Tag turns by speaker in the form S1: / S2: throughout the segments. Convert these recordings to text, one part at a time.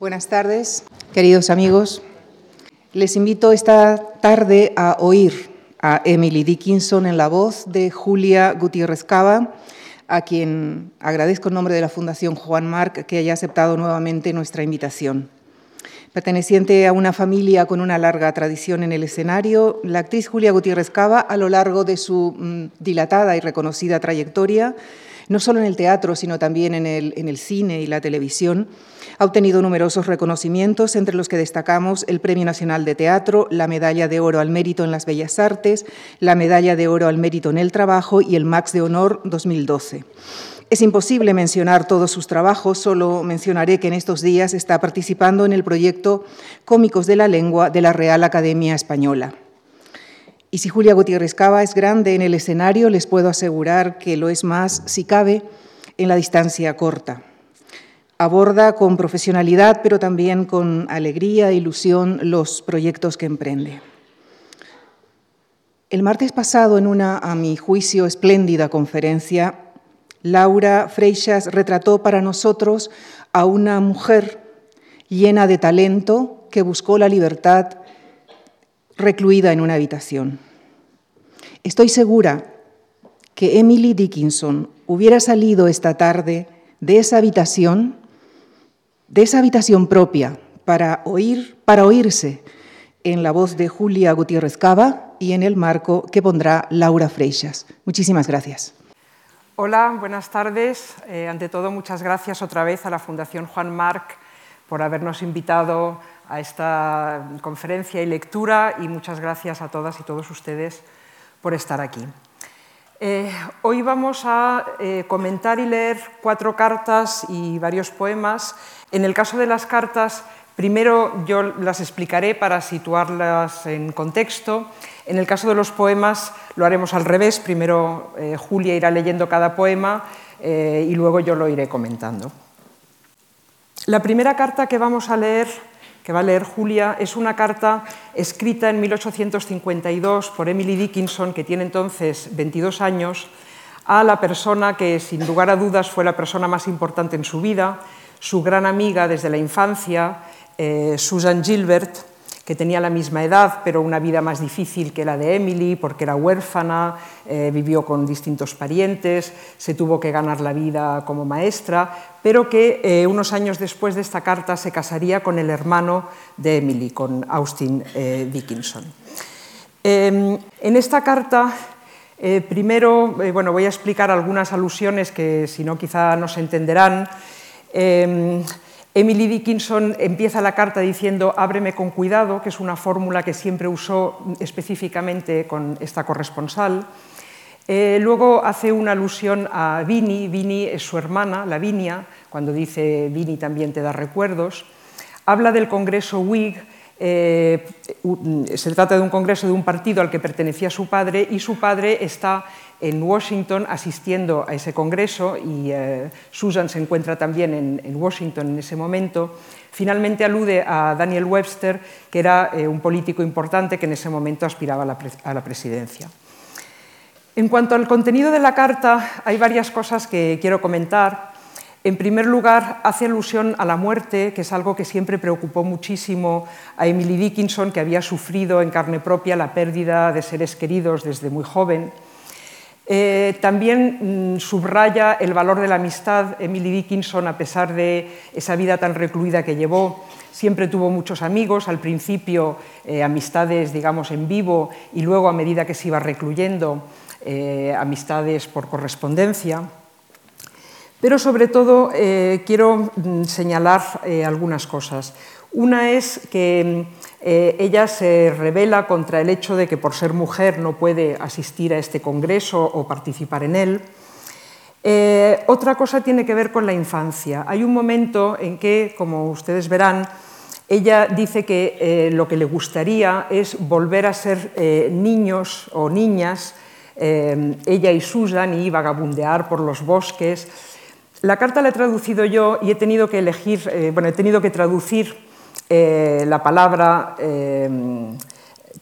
S1: Buenas tardes, queridos amigos. Les invito esta tarde a oír a Emily Dickinson en la voz de Julia Gutiérrez Cava, a quien agradezco en nombre de la Fundación Juan Marc que haya aceptado nuevamente nuestra invitación. Perteneciente a una familia con una larga tradición en el escenario, la actriz Julia Gutiérrez Cava, a lo largo de su mm, dilatada y reconocida trayectoria, no solo en el teatro, sino también en el, en el cine y la televisión, ha obtenido numerosos reconocimientos, entre los que destacamos el Premio Nacional de Teatro, la Medalla de Oro al Mérito en las Bellas Artes, la Medalla de Oro al Mérito en el Trabajo y el Max de Honor 2012. Es imposible mencionar todos sus trabajos, solo mencionaré que en estos días está participando en el proyecto Cómicos de la Lengua de la Real Academia Española. Y si Julia Gutiérrez Cava es grande en el escenario, les puedo asegurar que lo es más, si cabe, en la distancia corta aborda con profesionalidad, pero también con alegría e ilusión los proyectos que emprende. El martes pasado, en una, a mi juicio, espléndida conferencia, Laura Freixas retrató para nosotros a una mujer llena de talento que buscó la libertad recluida en una habitación. Estoy segura que Emily Dickinson hubiera salido esta tarde de esa habitación de esa habitación propia para oír, para oírse en la voz de Julia Gutiérrez Cava y en el marco que pondrá Laura Freixas. Muchísimas gracias.
S2: Hola, buenas tardes. Eh, ante todo, muchas gracias otra vez a la Fundación Juan Marc por habernos invitado a esta conferencia y lectura y muchas gracias a todas y todos ustedes por estar aquí. Eh, hoy vamos a eh, comentar y leer cuatro cartas y varios poemas en el caso de las cartas, primero yo las explicaré para situarlas en contexto. En el caso de los poemas lo haremos al revés. Primero eh, Julia irá leyendo cada poema y luego yo lo iré comentando. La primera carta que vamos a leer, que va a leer Julia, es una carta escrita en 1852 por Emily Dickinson, que tiene entonces 22 años, a la persona que sin lugar a dudas fue la persona más importante en su vida, su gran amiga desde la infancia, eh, Susan Gilbert, que tenía la misma edad, pero una vida más difícil que la de Emily, porque era huérfana, eh, vivió con distintos parientes, se tuvo que ganar la vida como maestra, pero que eh, unos años después de esta carta se casaría con el hermano de Emily, con Austin Dickinson. Em, en esta carta primero bueno, voy a explicar algunas alusiones que si no quizá no se entenderán. Em, Emily Dickinson empieza la carta diciendo ábreme con cuidado, que es una fórmula que siempre usó específicamente con esta corresponsal. Eh, luego hace una alusión a Vini, Vini es su hermana, Lavinia, cuando dice Vini también te da recuerdos. Habla del Congreso Whig, eh, se trata de un congreso de un partido al que pertenecía su padre y su padre está en Washington asistiendo a ese congreso y eh, Susan se encuentra también en, Washington en ese momento. Finalmente alude a Daniel Webster, que era eh, un político importante que en ese momento aspiraba a la, presidencia. En cuanto al contenido de la carta, hay varias cosas que quiero comentar. En primer lugar, hace alusión a la muerte, que es algo que siempre preocupó muchísimo a Emily Dickinson, que había sufrido en carne propia la pérdida de seres queridos desde muy joven. Eh, también mm, subraya el valor de la amistad. Emily Dickinson, a pesar de esa vida tan recluida que llevó, siempre tuvo muchos amigos, al principio eh, amistades, digamos, en vivo y luego, a medida que se iba recluyendo, eh, amistades por correspondencia. Pero sobre todo quiero mm, señalar algunas cosas. Una es que eh, ella se revela contra el hecho de que por ser mujer no puede asistir a este congreso o participar en él. Eh, otra cosa tiene que ver con la infancia. Hay un momento en que, como ustedes verán, ella dice que eh, lo que le gustaría es volver a ser niños o niñas, ella y Susan, y vagabundear por los bosques. La carta la he traducido yo y he tenido que elegir, bueno, he tenido que traducir eh, la palabra eh,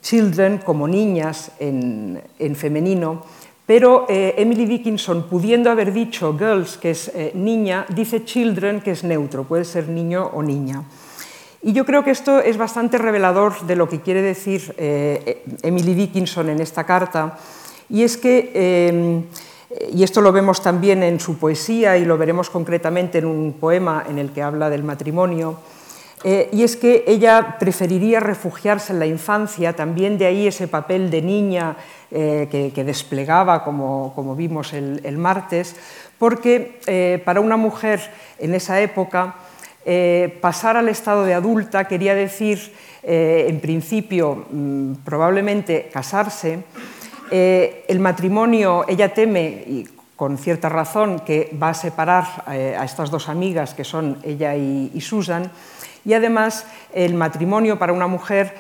S2: children como niñas en, femenino, pero eh, Emily Dickinson, pudiendo haber dicho girls, que es niña, dice children, que es neutro, puede ser niño o niña. Y yo creo que esto es bastante revelador de lo que quiere decir eh, Emily Dickinson en esta carta, y es que, eh, y esto lo vemos también en su poesía y lo veremos concretamente en un poema en el que habla del matrimonio, eh, y es que ella preferiría refugiarse en la infancia, también de ahí ese papel de niña que, desplegaba, como, vimos el, martes, porque para una mujer en esa época, eh, pasar al estado de adulta quería decir, eh, en principio, mm, probablemente casarse. Eh, el matrimonio, ella teme, y con cierta razón, que va a separar a estas dos amigas, que son ella y, Susan, y además el matrimonio para una mujer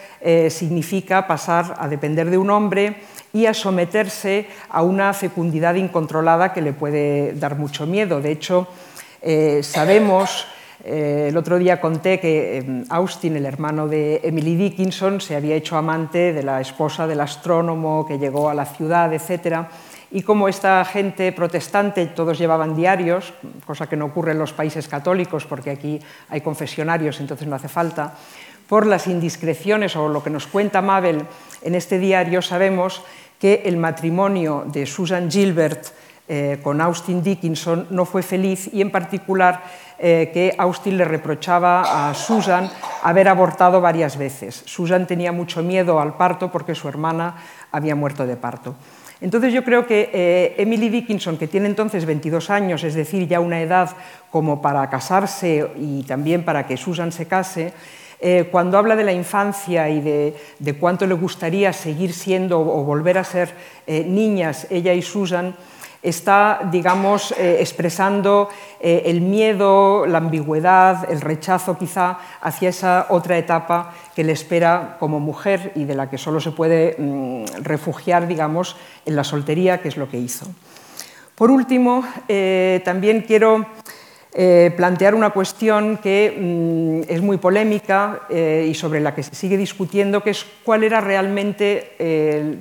S2: significa pasar a depender de un hombre y a someterse a una fecundidad incontrolada que le puede dar mucho miedo. De hecho, sabemos eh, el otro día conté que em, Austin, el hermano de Emily Dickinson, se había hecho amante de la esposa del astrónomo que llegó a la ciudad, etc. Y como esta gente protestante, todos llevaban diarios, cosa que no ocurre en los países católicos porque aquí hay confesionarios, entonces no hace falta, por las indiscreciones o lo que nos cuenta Mabel en este diario, sabemos que el matrimonio de Susan Gilbert eh, con Austin Dickinson no fue feliz y en particular eh, que Austin le reprochaba a Susan haber abortado varias veces. Susan tenía mucho miedo al parto porque su hermana había muerto de parto. Entonces yo creo que eh, Emily Dickinson, que tiene entonces 22 años, es decir, ya una edad como para casarse y también para que Susan se case, eh, cuando habla de la infancia y de, de, cuánto le gustaría seguir siendo o volver a ser niñas, ella y Susan, está, digamos, eh, expresando eh, el miedo, la ambigüedad, el rechazo quizá hacia esa otra etapa que le espera como mujer y de la que solo se puede mm, refugiar, digamos, en la soltería, que es lo que hizo. Por último, eh, también quiero plantear una cuestión que mm, es muy polémica y sobre la que se sigue discutiendo, que es cuál era realmente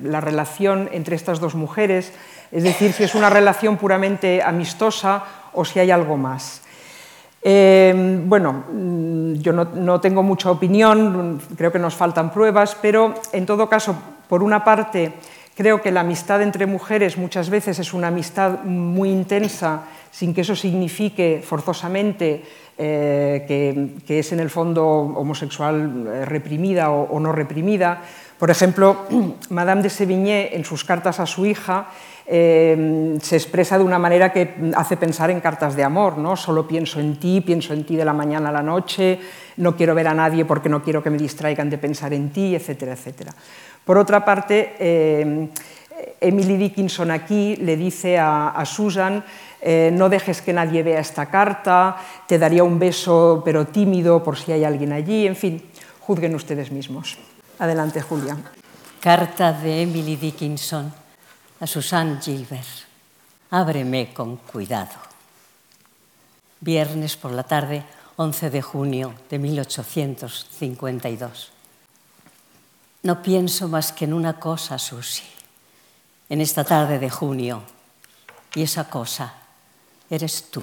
S2: la relación entre estas dos mujeres, es decir, si es una relación puramente amistosa o si hay algo más. Eh, bueno, mm, yo no, tengo mucha opinión, creo que nos faltan pruebas, pero en todo caso, por una parte, creo que la amistad entre mujeres muchas veces es una amistad muy intensa, sin que eso signifique forzosamente eh, que, es en el fondo homosexual eh, reprimida o, no reprimida. Por ejemplo, Madame de Sévigné, en sus cartas a su hija, Em, se expresa de una manera que hace pensar en cartas de amor, ¿no? Solo pienso en ti, pienso en ti de la mañana a la noche, no quiero ver a nadie porque no quiero que me distraigan de pensar en ti, etcétera, etcétera. Por otra parte, em, Emily Dickinson aquí le dice a, Susan, eh, no dejes que nadie vea esta carta, te daría un beso pero tímido por si hay alguien allí, en fin, juzguen ustedes mismos. Adelante, Julia.
S3: Carta de Emily Dickinson a Susan Gilbert. Ábreme con cuidado. Viernes por la tarde, 11 de junio de 1852. No pienso más que en una cosa, Susi, en esta tarde de junio, y esa cosa eres tú.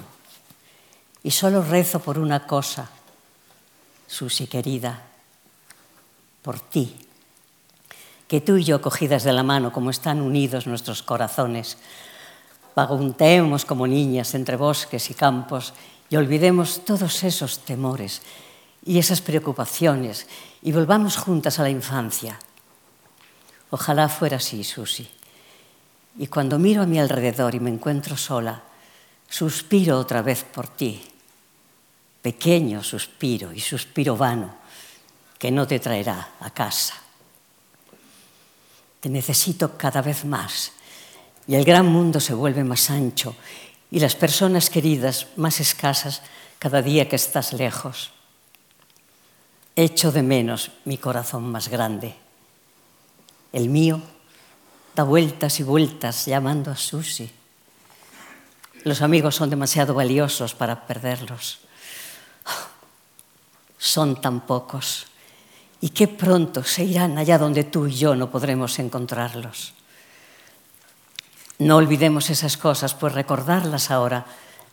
S3: Y solo rezo por una cosa, Susi querida, por ti que tú y yo, cogidas de la mano, como están unidos nuestros corazones, vaguntemos como niñas entre bosques y campos y olvidemos todos esos temores y esas preocupaciones y volvamos juntas a la infancia. Ojalá fuera así, Susi. Y cuando miro a mi alrededor y me encuentro sola, suspiro otra vez por ti. Pequeño suspiro y suspiro vano que no te traerá a casa. Te necesito cada vez más y el gran mundo se vuelve más ancho y las personas queridas más escasas cada día que estás lejos. Echo de menos mi corazón más grande. El mío da vueltas y vueltas llamando a Susi. Los amigos son demasiado valiosos para perderlos. Son tan pocos y qué pronto se irán allá donde tú y yo no podremos encontrarlos. No olvidemos esas cosas, pues recordarlas ahora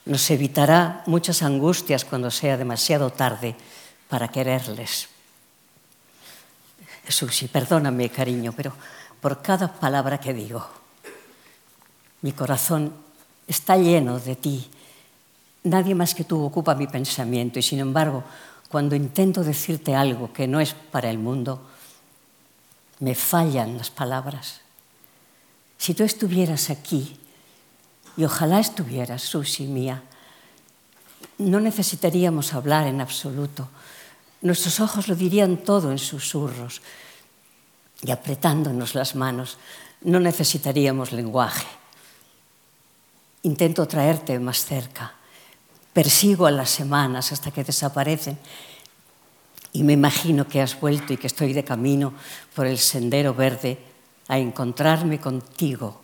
S3: nos evitará muchas angustias cuando sea demasiado tarde para quererles. Susi, perdóname, cariño, pero por cada palabra que digo, mi corazón está lleno de ti. Nadie más que tú ocupa mi pensamiento y sin embargo, cuando intento decirte algo que no es para el mundo, me fallan las palabras. Si tú estuvieras aquí, y ojalá estuvieras, Susi mía, no necesitaríamos hablar en absoluto. Nuestros ojos lo dirían todo en susurros y apretándonos las manos. No necesitaríamos lenguaje. Intento traerte más cerca. Persigo a las semanas hasta que desaparecen y me imagino que has vuelto y que estoy de camino por el sendero verde a encontrarme contigo.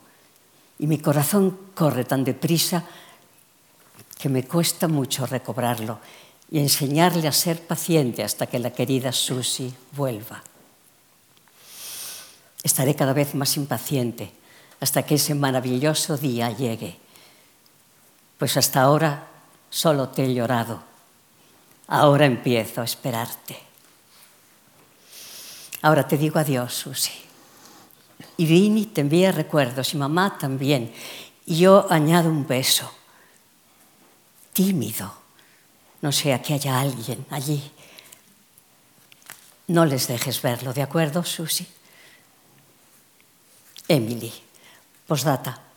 S3: Y mi corazón corre tan deprisa que me cuesta mucho recobrarlo y enseñarle a ser paciente hasta que la querida Susie vuelva. Estaré cada vez más impaciente hasta que ese maravilloso día llegue, pues hasta ahora solo te he llorado. Ahora empiezo a esperarte. Ahora te digo adiós, Susie. Y Vini te envía recuerdos y mamá también. Y yo añado un beso tímido, no sea que haya alguien allí. No les dejes verlo, ¿de acuerdo, Susie? Emily, posdata.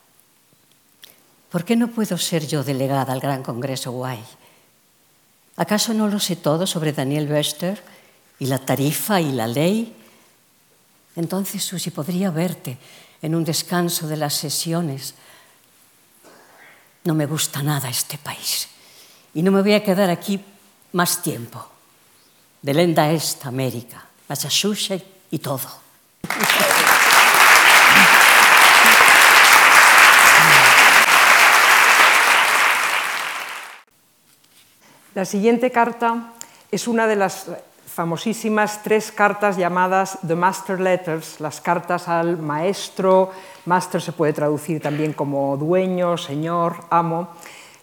S3: ¿Por qué no puedo ser yo delegada al Gran Congreso Guay? ¿Acaso no lo sé todo sobre Daniel Wester y la tarifa y la ley? Entonces, Susie, podría verte en un descanso de las sesiones no me gusta nada este país y no me voy a quedar aquí más tiempo. De Lenda Est, América, Massachusetts y todo.
S2: La siguiente carta es una de las famosísimas tres cartas llamadas The Master Letters, las cartas al maestro, master se puede traducir también como dueño, señor, amo.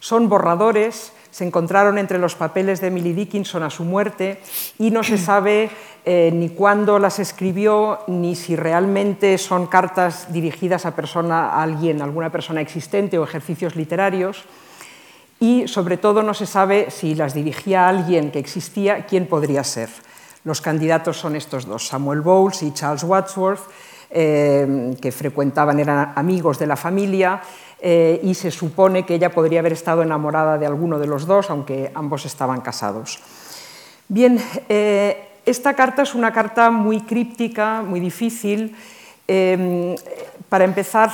S2: Son borradores, se encontraron entre los papeles de Emily Dickinson a su muerte y no se sabe eh, ni cuándo las escribió ni si realmente son cartas dirigidas a, persona, a alguien, alguna persona existente o ejercicios literarios y sobre todo no se sabe si las dirigía alguien que existía, quién podría ser. Los candidatos son estos dos, Samuel Bowles y Charles Wadsworth, eh, que frecuentaban, eran amigos de la familia eh, y se supone que ella podría haber estado enamorada de alguno de los dos, aunque ambos estaban casados. Bien, eh, esta carta es una carta muy críptica, muy difícil. para empezar,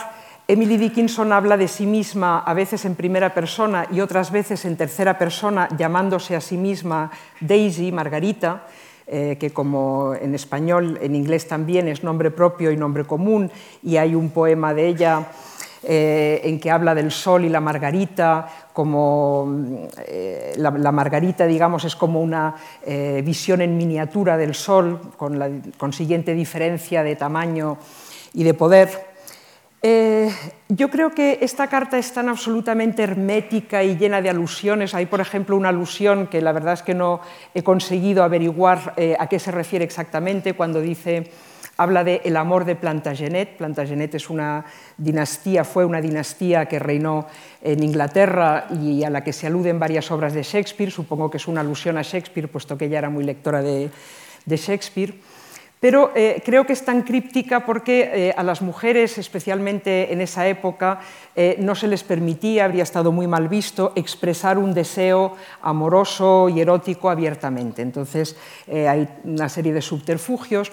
S2: Emily Dickinson habla de sí misma a veces en primera persona y otras veces en tercera persona, llamándose a sí misma Daisy, Margarita, eh, que como en español, en inglés también es nombre propio y nombre común, y hay un poema de ella eh, en que habla del sol y la margarita, como eh, la, margarita, digamos, es como una visión en miniatura del sol, con la consiguiente diferencia de tamaño y de poder. Eh, yo creo que esta carta es tan absolutamente hermética y llena de alusiones. Hay, por ejemplo, una alusión que la verdad es que no he conseguido averiguar eh, a qué se refiere exactamente cuando dice, habla de el amor de Plantagenet. Plantagenet es una dinastía, fue una dinastía que reinó en Inglaterra y a la que se aluden varias obras de Shakespeare. Supongo que es una alusión a Shakespeare, puesto que ella era muy lectora de Shakespeare. Pero eh, creo que es tan críptica porque eh, a las mujeres, especialmente en esa época, eh, no se les permitía, habría estado muy mal visto, expresar un deseo amoroso y erótico abiertamente. Entonces hay una serie de subterfugios.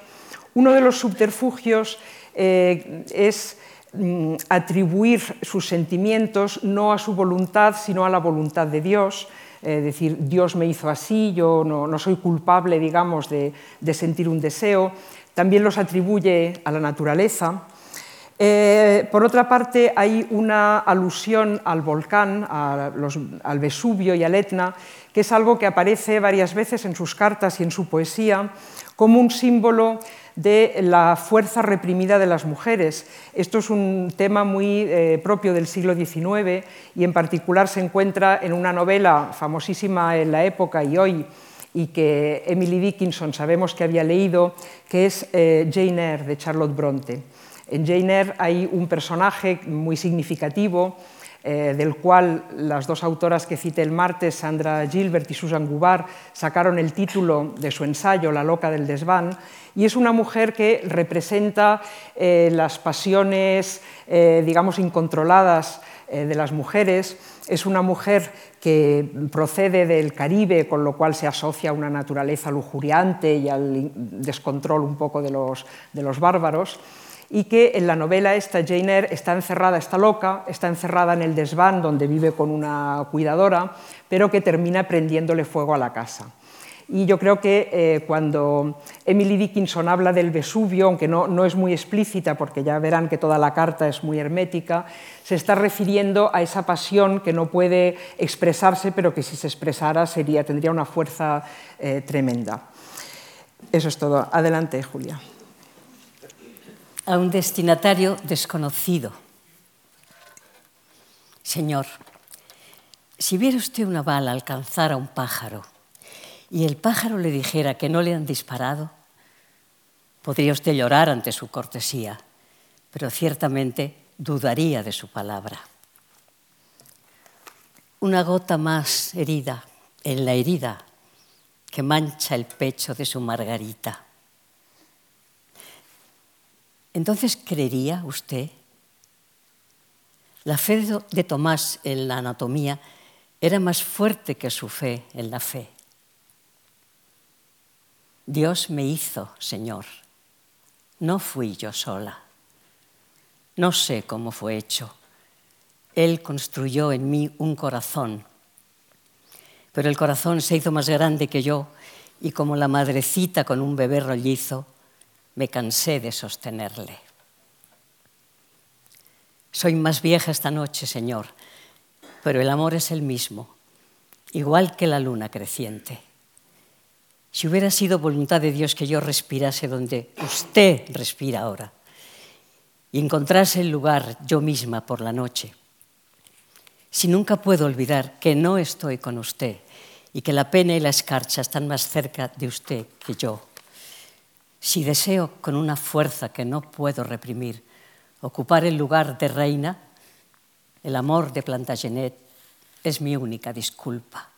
S2: Uno de los subterfugios es mm, atribuir sus sentimientos no a su voluntad, sino a la voluntad de Dios eh, decir, Dios me hizo así, yo no, soy culpable, digamos, de, sentir un deseo. También los atribuye a la naturaleza. Eh, por otra parte, hay una alusión al volcán, al Vesubio y al Etna, que es algo que aparece varias veces en sus cartas y en su poesía como un símbolo de la fuerza reprimida de las mujeres. Esto es un tema muy eh, propio del siglo XIX y en particular se encuentra en una novela famosísima en la época y hoy y que Emily Dickinson sabemos que había leído, que es eh, Jane Eyre de Charlotte Bronte. En Jane Eyre hay un personaje muy significativo eh, del cual las dos autoras que cité el martes, Sandra Gilbert y Susan Gubar, sacaron el título de su ensayo, La loca del desván, y es una mujer que representa eh, las pasiones, eh, digamos, incontroladas de las mujeres. Es una mujer que procede del Caribe, con lo cual se asocia a una naturaleza lujuriante y al descontrol un poco de los, de los bárbaros y que en la novela esta Jane Eyre está encerrada, está loca, está encerrada en el desván donde vive con una cuidadora, pero que termina prendiéndole fuego a la casa. Y yo creo que eh, cuando Emily Dickinson habla del Vesubio, aunque no, no, es muy explícita, porque ya verán que toda la carta es muy hermética, se está refiriendo a esa pasión que no puede expresarse, pero que si se expresara sería, tendría una fuerza eh, tremenda. Eso es todo. Adelante, Julia
S3: a un destinatario desconocido. Señor, si viera usted una bala alcanzar a un pájaro y el pájaro le dijera que no le han disparado, podría usted llorar ante su cortesía, pero ciertamente dudaría de su palabra. Una gota más herida en la herida que mancha el pecho de su Margarita entonces, ¿creería usted? La fe de Tomás en la anatomía era más fuerte que su fe en la fe. Dios me hizo, Señor. No fui yo sola. No sé cómo fue hecho. Él construyó en mí un corazón. Pero el corazón se hizo más grande que yo y como la madrecita con un bebé rollizo, me cansé de sostenerle. Soy más vieja esta noche, Señor, pero el amor es el mismo, igual que la luna creciente. Si hubiera sido voluntad de Dios que yo respirase donde usted respira ahora y encontrase el lugar yo misma por la noche, si nunca puedo olvidar que no estoy con usted y que la pena y la escarcha están más cerca de usted que yo, si deseo con una fuerza que no puedo reprimir ocupar el lugar de reina, el amor de Plantagenet es mi única disculpa.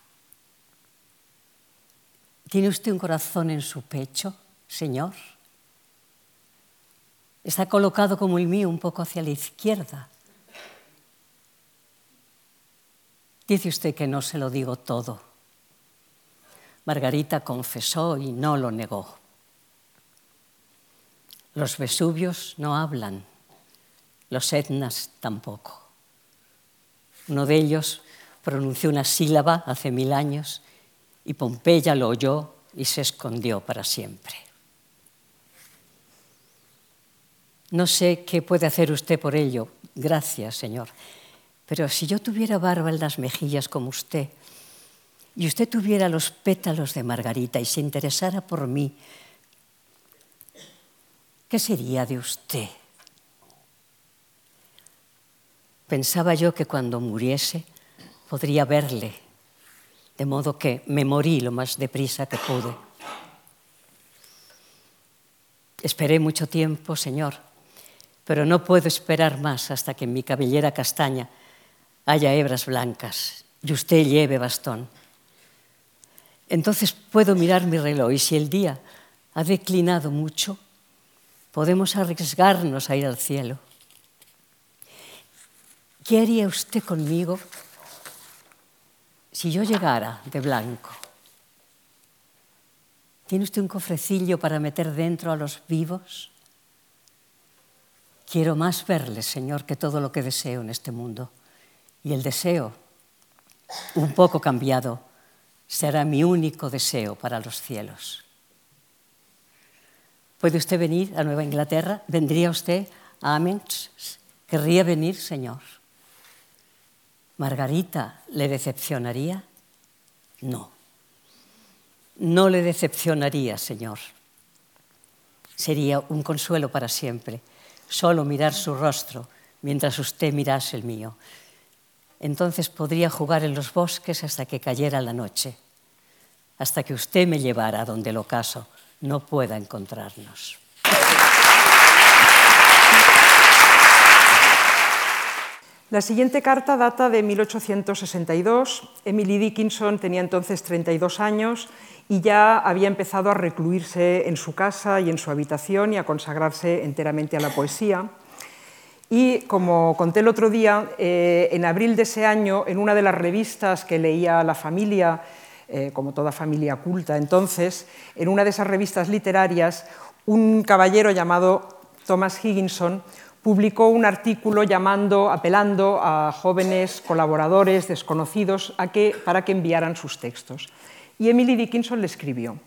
S3: ¿Tiene usted un corazón en su pecho, Señor? Está colocado como el mío un poco hacia la izquierda. Dice usted que no se lo digo todo. Margarita confesó y no lo negó. Los Vesuvios no hablan, los Etnas tampoco. Uno de ellos pronunció una sílaba hace mil años y Pompeya lo oyó y se escondió para siempre. No sé qué puede hacer usted por ello, gracias, Señor, pero si yo tuviera barba en las mejillas como usted, y usted tuviera los pétalos de Margarita y se interesara por mí ¿Qué sería de usted? Pensaba yo que cuando muriese podría verle, de modo que me morí lo más deprisa que pude. Esperé mucho tiempo, Señor, pero no puedo esperar más hasta que en mi cabellera castaña haya hebras blancas y usted lleve bastón. Entonces puedo mirar mi reloj y si el día ha declinado mucho, podemos arriesgarnos a ir al cielo. ¿Qué haría usted conmigo si yo llegara de blanco? ¿Tiene usted un cofrecillo para meter dentro a los vivos? Quiero más verle, Señor, que todo lo que deseo en este mundo. Y el deseo, un poco cambiado, será mi único deseo para los cielos. ¿Puede usted venir a Nueva Inglaterra? ¿Vendría usted a Amenx? ¿Querría venir, señor? ¿Margarita le decepcionaría? No. No le decepcionaría, señor. Sería un consuelo para siempre, solo mirar su rostro mientras usted mirase el mío. Entonces podría jugar en los bosques hasta que cayera la noche. hasta que usted me llevara a donde el ocaso no pueda encontrarnos.
S2: La siguiente carta data de 1862. Emily Dickinson tenía entonces 32 años y ya había empezado a recluirse en su casa y en su habitación y a consagrarse enteramente a la poesía. Y como conté el otro día, eh, en abril de ese año, en una de las revistas que leía la familia, eh, como toda familia culta entonces, en una de esas revistas literarias, un caballero llamado Thomas Higginson publicó un artículo llamando, apelando a jóvenes colaboradores desconocidos para que enviaran sus textos. Y Emily Dickinson le escribió.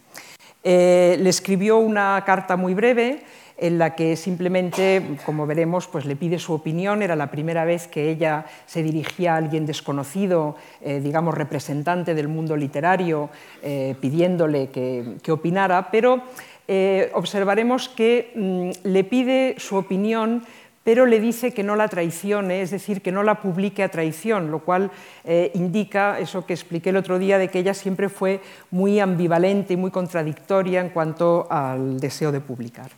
S2: Eh, le escribió una carta muy breve en la que simplemente, como veremos, pues le pide su opinión. Era la primera vez que ella se dirigía a alguien desconocido, eh, digamos representante del mundo literario, eh, pidiéndole que, opinara, pero eh, observaremos que mm, le pide su opinión pero le dice que no la traicione, es decir, que no la publique a traición, lo cual indica eso que expliqué el otro día de que ella siempre fue muy ambivalente y muy contradictoria en cuanto al deseo de publicar.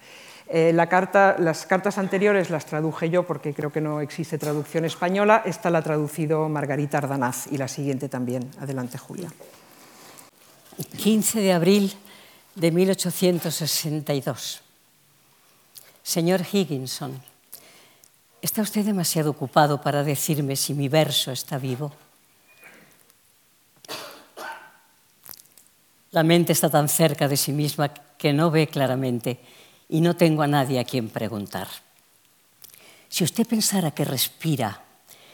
S2: Eh, las cartas anteriores las traduje yo porque creo que no existe traducción española. Esta la ha traducido Margarita Ardanaz y la siguiente también. Adelante, Julia.
S3: 15 de abril de 1862. Señor Higginson, ¿está usted demasiado ocupado para decirme si mi verso está vivo? La mente está tan cerca de sí misma que no ve claramente y no tengo a nadie a quien preguntar. Si usted pensara que respira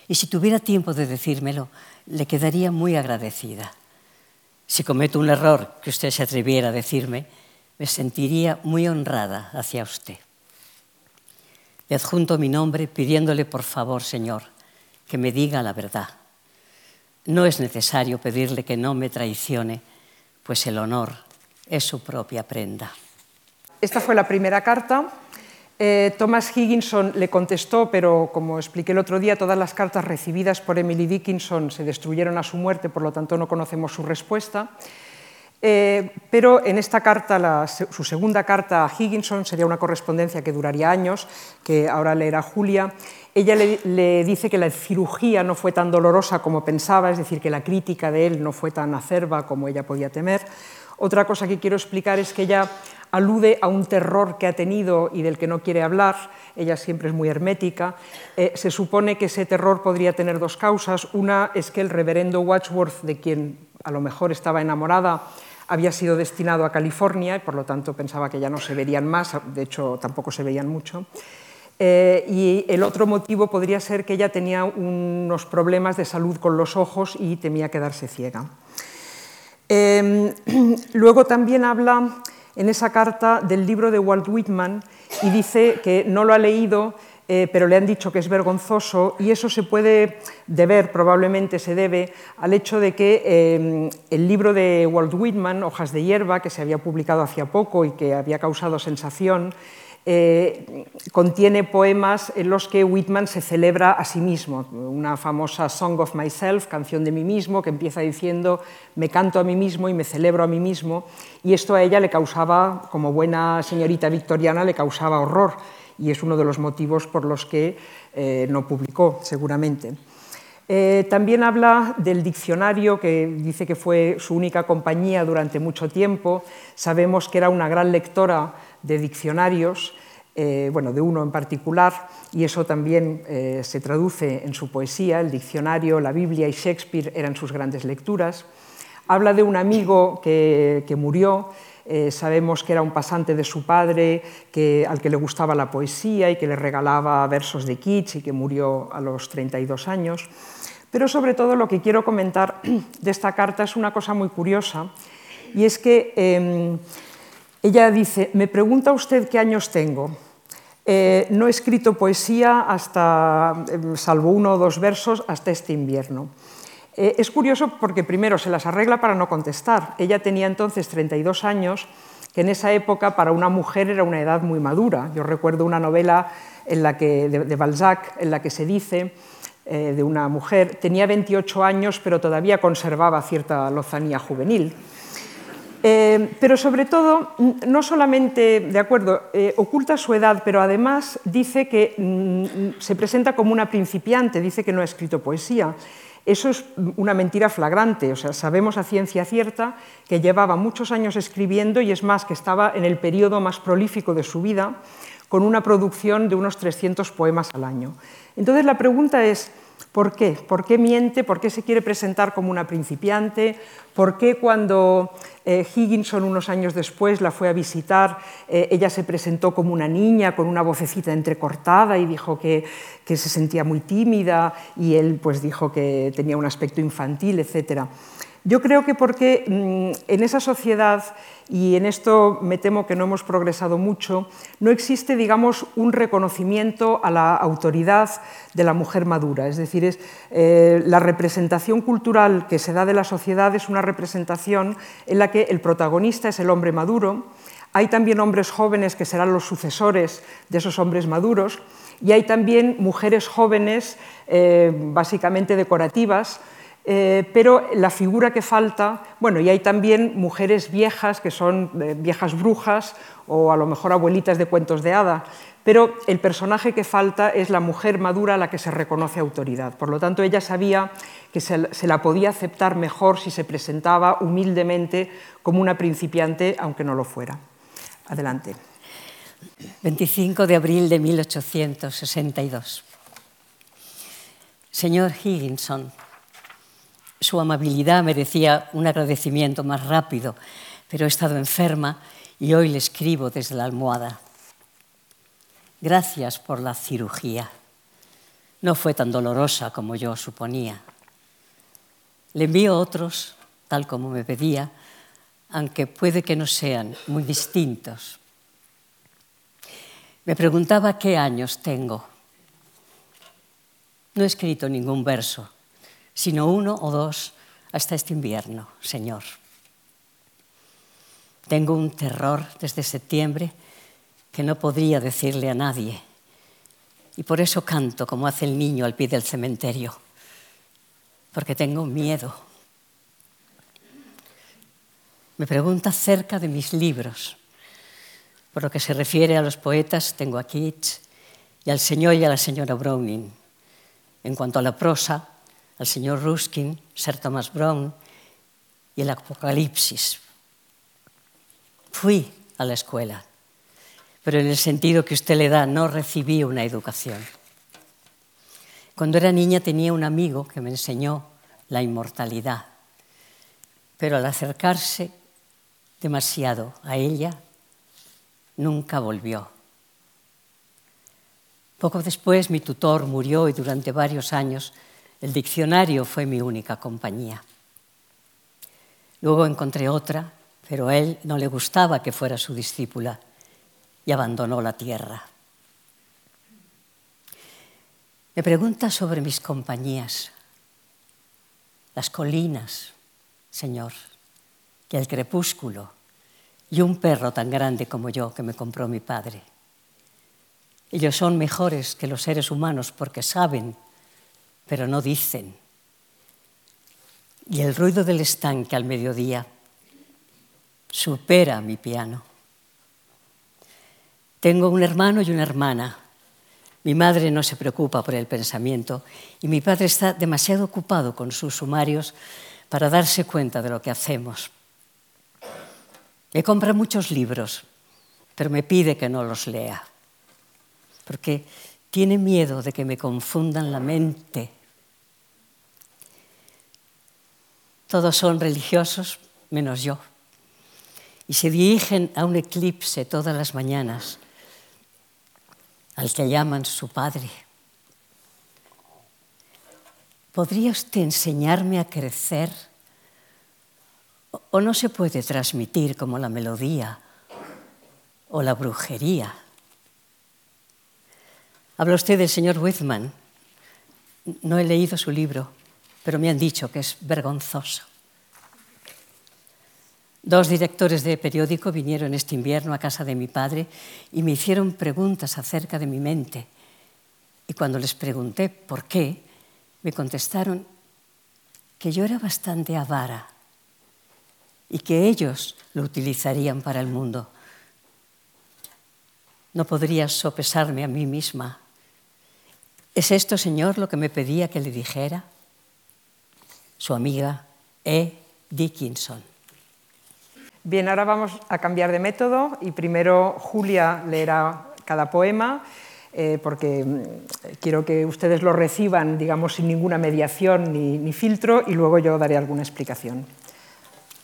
S3: y si tuviera tiempo de decírmelo, le quedaría muy agradecida. Si cometo un error que usted se atreviera a decirme, me sentiría muy honrada hacia usted. Le adjunto mi nombre pidiéndole por favor, Señor, que me diga la verdad. No es necesario pedirle que no me traicione, pues el honor es su propia prenda.
S2: Esta fue la primera carta. Eh, Thomas Higginson le contestó, pero como expliqué el otro día, todas las cartas recibidas por Emily Dickinson se destruyeron a su muerte, por lo tanto no conocemos su respuesta. Eh, pero en esta carta, su segunda carta a Higginson, sería una correspondencia que duraría años, que ahora leerá Julia, ella le, le, dice que la cirugía no fue tan dolorosa como pensaba, es decir, que la crítica de él no fue tan acerba como ella podía temer. Otra cosa que quiero explicar es que ella alude a un terror que ha tenido y del que no quiere hablar, ella siempre es muy hermética. Eh, se supone que ese terror podría tener dos causas. Una es que el reverendo Watchworth, de quien a lo mejor estaba enamorada, había sido destinado a California y por lo tanto pensaba que ya no se verían más, de hecho tampoco se veían mucho. Eh, y el otro motivo podría ser que ella tenía unos problemas de salud con los ojos y temía quedarse ciega. Em, luego también habla en esa carta del libro de Walt Whitman y dice que no lo ha leído, eh, pero le han dicho que es vergonzoso y eso se puede deber, probablemente se debe, al hecho de que eh, el libro de Walt Whitman, Hojas de hierba, que se había publicado hacía poco y que había causado sensación, eh, contiene poemas en los que Whitman se celebra a sí mismo, una famosa Song of Myself, canción de mí mismo, que empieza diciendo me canto a mí mismo y me celebro a mí mismo, y esto a ella le causaba, como buena señorita victoriana, le causaba horror, y es uno de los motivos por los que eh, no publicó, seguramente. Eh, también habla del diccionario, que dice que fue su única compañía durante mucho tiempo. Sabemos que era una gran lectora de diccionarios, eh, bueno, de uno en particular, y eso también se traduce en su poesía, el diccionario, la Biblia y Shakespeare eran sus grandes lecturas. Habla de un amigo que, murió, eh, sabemos que era un pasante de su padre, que, al que le gustaba la poesía y que le regalaba versos de Kitsch y que murió a los 32 años. Pero sobre todo lo que quiero comentar de esta carta es una cosa muy curiosa, y es que em, ella dice, me pregunta usted qué años tengo. Eh, no he escrito poesía hasta, em, salvo uno o dos versos, hasta este invierno. Eh, es curioso porque primero se las arregla para no contestar. Ella tenía entonces 32 años, que en esa época para una mujer era una edad muy madura. Yo recuerdo una novela en la que, de, Balzac en la que se dice eh, de una mujer, tenía 28 años pero todavía conservaba cierta lozanía juvenil. Eh, pero sobre todo, no solamente, de acuerdo, oculta su edad, pero además dice que se presenta como una principiante, dice que no ha escrito poesía. Eso es una mentira flagrante, o sea, sabemos a ciencia cierta que llevaba muchos años escribiendo y es más, que estaba en el periodo más prolífico de su vida, con una producción de unos 300 poemas al año. Entonces la pregunta es, ¿Por qué? ¿Por qué miente? ¿Por qué se quiere presentar como una principiante? ¿Por qué cuando eh, Higginson unos años después la fue a visitar, eh, ella se presentó como una niña con una vocecita entrecortada y dijo que, que, se sentía muy tímida y él pues dijo que tenía un aspecto infantil, etcétera? Yo creo que porque mm, en esa sociedad, y en esto me temo que no hemos progresado mucho, no existe, digamos, un reconocimiento a la autoridad de la mujer madura. Es decir, es, eh, la representación cultural que se da de la sociedad es una representación en la que el protagonista es el hombre maduro. Hay también hombres jóvenes que serán los sucesores de esos hombres maduros y hay también mujeres jóvenes, eh, básicamente decorativas, eh, pero la figura que falta, bueno, y hay también mujeres viejas que son eh, viejas brujas o a lo mejor abuelitas de cuentos de hada, pero el personaje que falta es la mujer madura a la que se reconoce autoridad. Por lo tanto, ella sabía que se, se la podía aceptar mejor si se presentaba humildemente como una principiante, aunque no lo fuera. Adelante.
S3: 25 de abril de 1862. Señor Higginson, su amabilidad merecía un agradecimiento más rápido, pero he estado enferma y hoy le escribo desde la almohada. Gracias por la cirugía. No fue tan dolorosa como yo suponía. Le envío otros, tal como me pedía, aunque puede que no sean muy distintos. Me preguntaba qué años tengo. No he escrito ningún verso sino uno o dos hasta este invierno, Señor. Tengo un terror desde septiembre que no podría decirle a nadie. Y por eso canto como hace el niño al pie del cementerio, porque tengo miedo. Me pregunta acerca de mis libros. Por lo que se refiere a los poetas, tengo a Keats y al señor y a la señora Browning. En cuanto a la prosa, al señor Ruskin, Sir Thomas Brown y el Apocalipsis. Fui a la escuela, pero en el sentido que usted le da, no recibí una educación. Cuando era niña tenía un amigo que me enseñó la inmortalidad, pero al acercarse demasiado a ella, nunca volvió. Poco después mi tutor murió y durante varios años el diccionario fue mi única compañía. Luego encontré otra, pero a él no le gustaba que fuera su discípula y abandonó la tierra. Me pregunta sobre mis compañías, las colinas, Señor, que el crepúsculo y un perro tan grande como yo que me compró mi padre. Ellos son mejores que los seres humanos porque saben pero no dicen. Y el ruido del estanque al mediodía supera mi piano. Tengo un hermano y una hermana. Mi madre no se preocupa por el pensamiento y mi padre está demasiado ocupado con sus sumarios para darse cuenta de lo que hacemos. Me compra muchos libros, pero me pide que no los lea, porque tiene miedo de que me confundan la mente Todos son religiosos menos yo. Y se dirigen a un eclipse todas las mañanas, al que llaman su padre. ¿Podría usted enseñarme a crecer? ¿O no se puede transmitir como la melodía o la brujería? Habla usted del señor Whitman. No he leído su libro pero me han dicho que es vergonzoso. Dos directores de periódico vinieron este invierno a casa de mi padre y me hicieron preguntas acerca de mi mente. Y cuando les pregunté por qué, me contestaron que yo era bastante avara y que ellos lo utilizarían para el mundo. No podría sopesarme a mí misma. ¿Es esto, Señor, lo que me pedía que le dijera? Su amiga E. Dickinson.
S2: Bien, ahora vamos a cambiar de método y primero Julia leerá cada poema eh, porque mm, quiero que ustedes lo reciban, digamos, sin ninguna mediación ni, ni filtro y luego yo daré alguna explicación.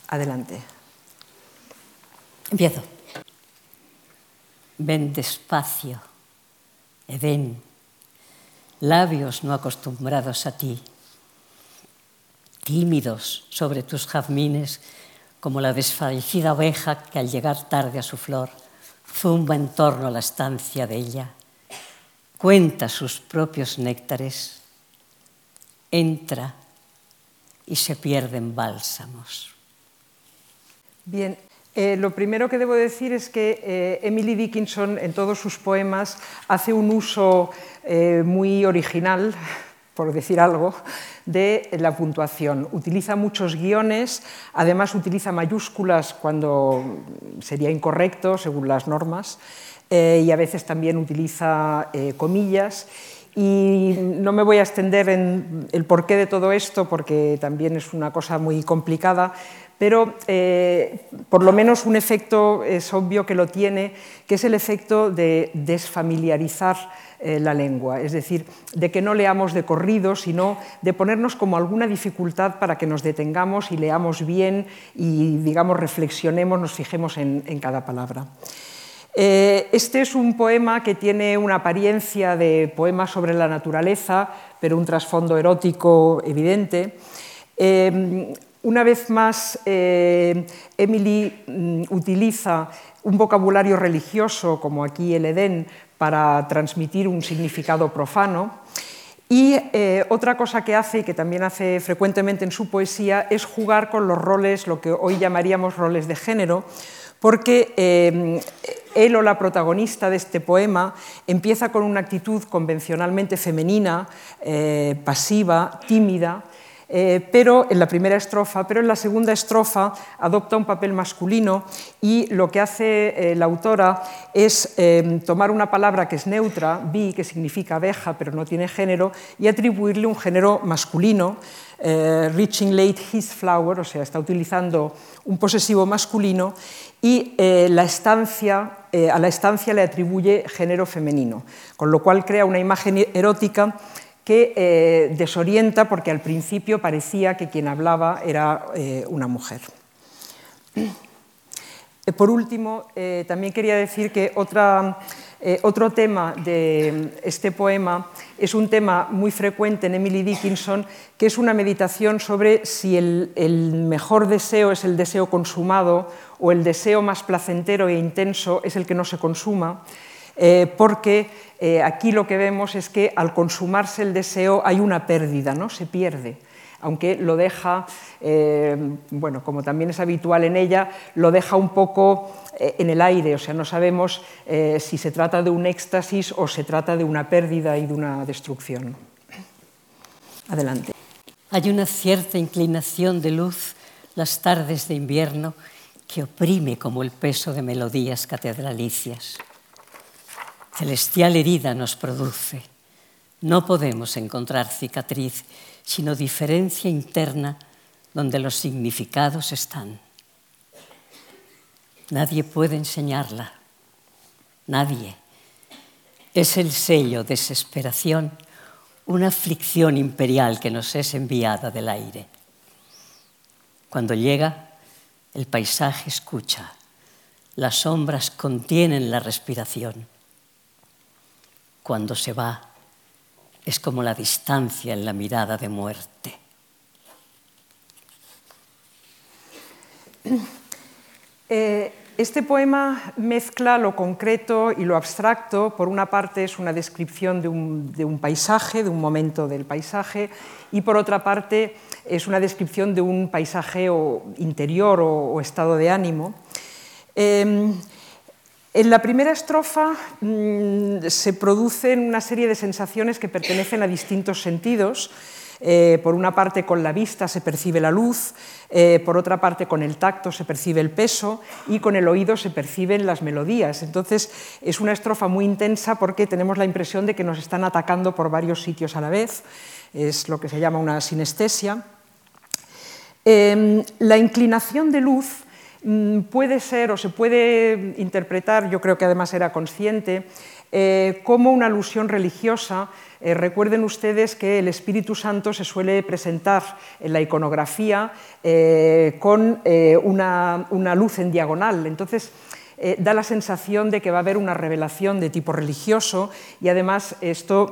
S2: Adelante.
S3: Empiezo. Ven despacio, Edén, labios no acostumbrados a ti, tímidos sobre tus jazmines, como la desfallecida oveja que al llegar tarde a su flor zumba en torno a la estancia de ella, cuenta sus propios néctares, entra y se pierden bálsamos.
S2: Bien, eh, lo primero que debo decir es que eh, Emily Dickinson en todos sus poemas hace un uso eh, muy original, por decir algo, de la puntuación. Utiliza muchos guiones, además utiliza mayúsculas cuando sería incorrecto según las normas y a veces también utiliza comillas. Y no me voy a extender en el porqué de todo esto porque también es una cosa muy complicada, pero eh, por lo menos un efecto es obvio que lo tiene, que es el efecto de desfamiliarizar eh, la lengua, es decir, de que no leamos de corrido, sino de ponernos como alguna dificultad para que nos detengamos y leamos bien y, digamos, reflexionemos, nos fijemos en, cada palabra. Eh, este es un poema que tiene una apariencia de poema sobre la naturaleza, pero un trasfondo erótico evidente. Una vez más, eh, Emily mm, utiliza un vocabulario religioso, como aquí el Edén, para transmitir un significado profano. Y eh, otra cosa que hace, y que también hace frecuentemente en su poesía, es jugar con los roles, lo que hoy llamaríamos roles de género, porque eh, él o la protagonista de este poema empieza con una actitud convencionalmente femenina, pasiva, tímida, eh, pero en la primera estrofa, pero en la segunda estrofa adopta un papel masculino y lo que hace eh, la autora es eh, tomar una palabra que es neutra, bi, que significa abeja, pero no tiene género, y atribuirle un género masculino, reaching late his flower, o sea, está utilizando un posesivo masculino, y la estancia, a la estancia le atribuye género femenino, con lo cual crea una imagen erótica que eh, desorienta porque al principio parecía que quien hablaba era eh, una mujer. Eh, por último, también quería decir que otro tema de este poema es un tema muy frecuente en Emily Dickinson, que es una meditación sobre si el, mejor deseo es el deseo consumado o el deseo más placentero e intenso es el que no se consuma, porque eh, aquí lo que vemos es que al consumarse el deseo hay una pérdida, ¿no? se pierde aunque lo deja, eh, bueno, como también es habitual en ella, lo deja un poco eh, en el aire, o sea, no sabemos si se trata de un éxtasis o se trata de una pérdida y de una destrucción. Adelante.
S3: Hay una cierta inclinación de luz las tardes de invierno que oprime como el peso de melodías catedralicias celestial herida nos produce. No podemos encontrar cicatriz, sino diferencia interna donde los significados están. Nadie puede enseñarla, nadie. Es el sello, desesperación, una aflicción imperial que nos es enviada del aire. Cuando llega, el paisaje escucha, las sombras contienen la respiración cuando se va es como la distancia en la mirada de muerte.
S2: Eh, este poema mezcla lo concreto y lo abstracto. Por una parte es una descripción de un, paisaje, de un momento del paisaje, y por otra parte es una descripción de un paisaje interior o, estado de ánimo. Em, en la primera estrofa mm, se producen una serie de sensaciones que pertenecen a distintos sentidos. Eh, por una parte, con la vista se percibe la luz, eh, por otra parte, con el tacto se percibe el peso y con el oído se perciben las melodías. Entonces, es una estrofa muy intensa porque tenemos la impresión de que nos están atacando por varios sitios a la vez. Es lo que se llama una sinestesia. Em, la inclinación de luz puede ser o se puede interpretar, yo creo que además era consciente, eh, como una alusión religiosa. Eh, recuerden ustedes que el Espíritu Santo se suele presentar en la iconografía eh, con una, luz en diagonal. Entonces, da la sensación de que va a haber una revelación de tipo religioso y además esto